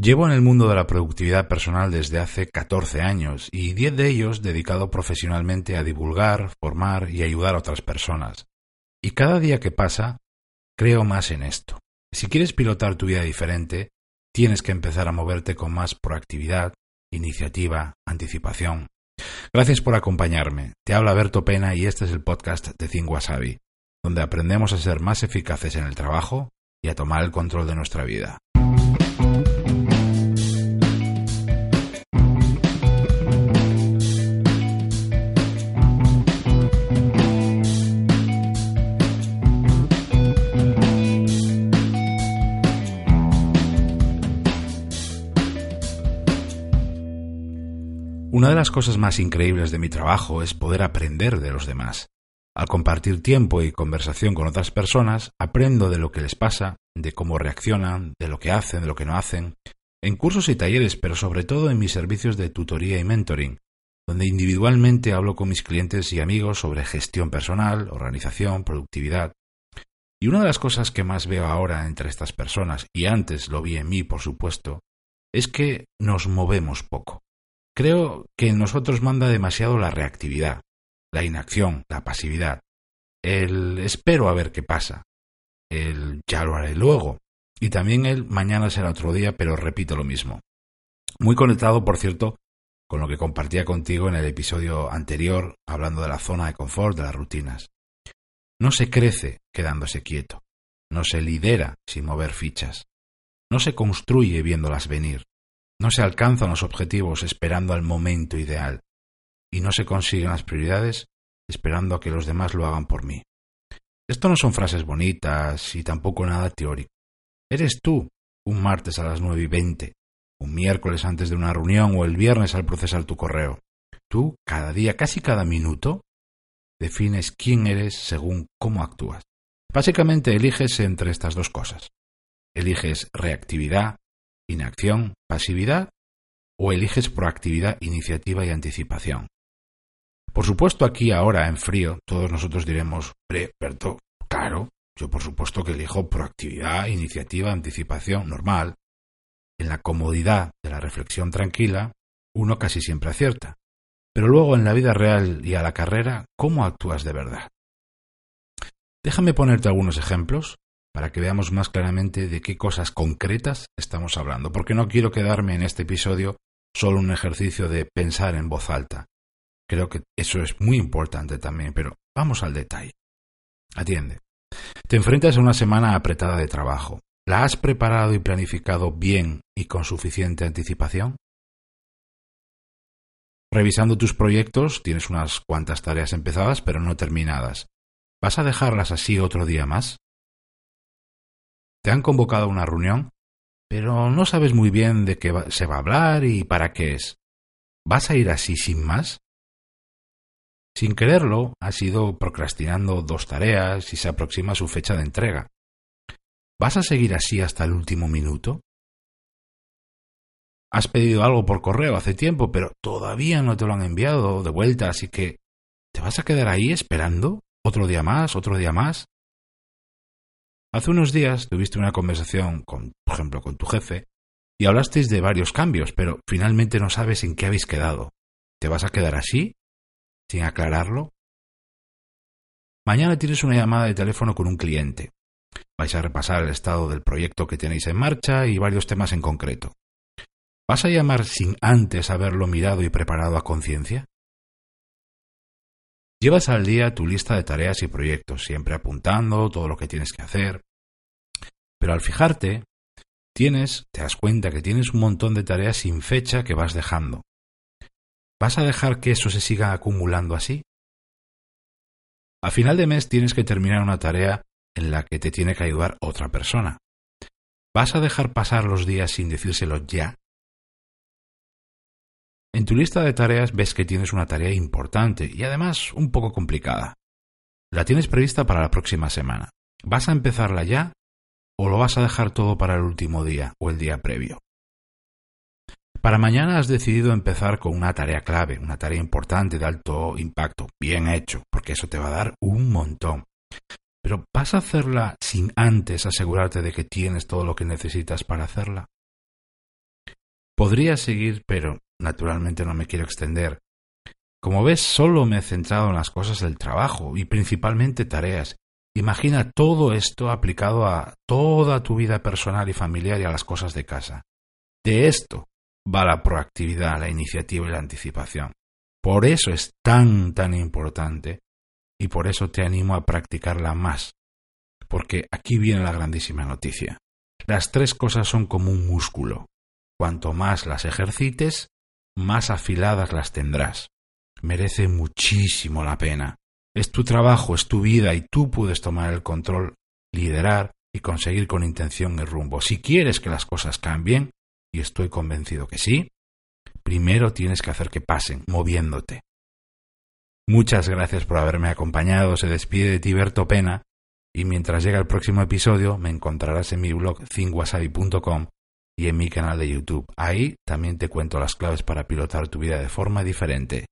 Llevo en el mundo de la productividad personal desde hace 14 años y 10 de ellos dedicado profesionalmente a divulgar, formar y ayudar a otras personas. Y cada día que pasa, creo más en esto. Si quieres pilotar tu vida diferente, tienes que empezar a moverte con más proactividad, iniciativa, anticipación. Gracias por acompañarme. Te habla Berto Pena y este es el podcast de Think Wasabi, donde aprendemos a ser más eficaces en el trabajo y a tomar el control de nuestra vida. Una de las cosas más increíbles de mi trabajo es poder aprender de los demás. Al compartir tiempo y conversación con otras personas, aprendo de lo que les pasa, de cómo reaccionan, de lo que hacen, de lo que no hacen, en cursos y talleres, pero sobre todo en mis servicios de tutoría y mentoring, donde individualmente hablo con mis clientes y amigos sobre gestión personal, organización, productividad. Y una de las cosas que más veo ahora entre estas personas, y antes lo vi en mí, por supuesto, es que nos movemos poco. Creo que en nosotros manda demasiado la reactividad, la inacción, la pasividad, el espero a ver qué pasa, el ya lo haré luego, y también el mañana será otro día, pero repito lo mismo. Muy conectado, por cierto, con lo que compartía contigo en el episodio anterior, hablando de la zona de confort, de las rutinas. No se crece quedándose quieto, no se lidera sin mover fichas, no se construye viéndolas venir, no se alcanzan los objetivos esperando al momento ideal y no se consiguen las prioridades esperando a que los demás lo hagan por mí. Esto no son frases bonitas y tampoco nada teórico. Eres tú, un martes a las nueve y veinte, un miércoles antes de una reunión o el viernes al procesar tu correo. Tú, cada día, casi cada minuto, defines quién eres según cómo actúas. Básicamente eliges entre estas dos cosas. Eliges reactividad inacción, pasividad o eliges proactividad, iniciativa y anticipación. Por supuesto, aquí ahora en frío, todos nosotros diremos, Berto, claro, yo por supuesto que elijo proactividad, iniciativa, anticipación, normal. En la comodidad de la reflexión tranquila, uno casi siempre acierta. Pero luego en la vida real y a la carrera, ¿cómo actúas de verdad? Déjame ponerte algunos ejemplos para que veamos más claramente de qué cosas concretas estamos hablando, porque no quiero quedarme en este episodio solo un ejercicio de pensar en voz alta. Creo que eso es muy importante también, pero vamos al detalle. Atiende. Te enfrentas a una semana apretada de trabajo. ¿La has preparado y planificado bien y con suficiente anticipación? Revisando tus proyectos, tienes unas cuantas tareas empezadas pero no terminadas. ¿Vas a dejarlas así otro día más? Te han convocado a una reunión, pero no sabes muy bien de qué se va a hablar y para qué es. ¿Vas a ir así sin más? Sin quererlo, has ido procrastinando dos tareas y se aproxima su fecha de entrega. ¿Vas a seguir así hasta el último minuto? Has pedido algo por correo hace tiempo, pero todavía no te lo han enviado de vuelta, así que ¿te vas a quedar ahí esperando? ¿Otro día más? ¿Otro día más? Hace unos días tuviste una conversación con, por ejemplo, con tu jefe y hablasteis de varios cambios, pero finalmente no sabes en qué habéis quedado. ¿Te vas a quedar así? ¿Sin aclararlo? Mañana tienes una llamada de teléfono con un cliente. Vais a repasar el estado del proyecto que tenéis en marcha y varios temas en concreto. ¿Vas a llamar sin antes haberlo mirado y preparado a conciencia? Llevas al día tu lista de tareas y proyectos, siempre apuntando todo lo que tienes que hacer. Pero al fijarte, tienes, te das cuenta que tienes un montón de tareas sin fecha que vas dejando. ¿Vas a dejar que eso se siga acumulando así? A final de mes tienes que terminar una tarea en la que te tiene que ayudar otra persona. ¿Vas a dejar pasar los días sin decírselo ya? En tu lista de tareas ves que tienes una tarea importante y además un poco complicada. La tienes prevista para la próxima semana. ¿Vas a empezarla ya o lo vas a dejar todo para el último día o el día previo? Para mañana has decidido empezar con una tarea clave, una tarea importante de alto impacto, bien hecho, porque eso te va a dar un montón. Pero ¿vas a hacerla sin antes asegurarte de que tienes todo lo que necesitas para hacerla? Podría seguir, pero naturalmente no me quiero extender. Como ves, solo me he centrado en las cosas del trabajo y principalmente tareas. Imagina todo esto aplicado a toda tu vida personal y familiar y a las cosas de casa. De esto va la proactividad, la iniciativa y la anticipación. Por eso es tan, tan importante y por eso te animo a practicarla más. Porque aquí viene la grandísima noticia. Las tres cosas son como un músculo. Cuanto más las ejercites, más afiladas las tendrás. Merece muchísimo la pena. Es tu trabajo, es tu vida y tú puedes tomar el control, liderar y conseguir con intención el rumbo. Si quieres que las cosas cambien, y estoy convencido que sí, primero tienes que hacer que pasen, moviéndote. Muchas gracias por haberme acompañado. Se despide de Tiberto Pena y mientras llega el próximo episodio me encontrarás en mi blog cinguasabi.com y en mi canal de YouTube. Ahí también te cuento las claves para pilotar tu vida de forma diferente.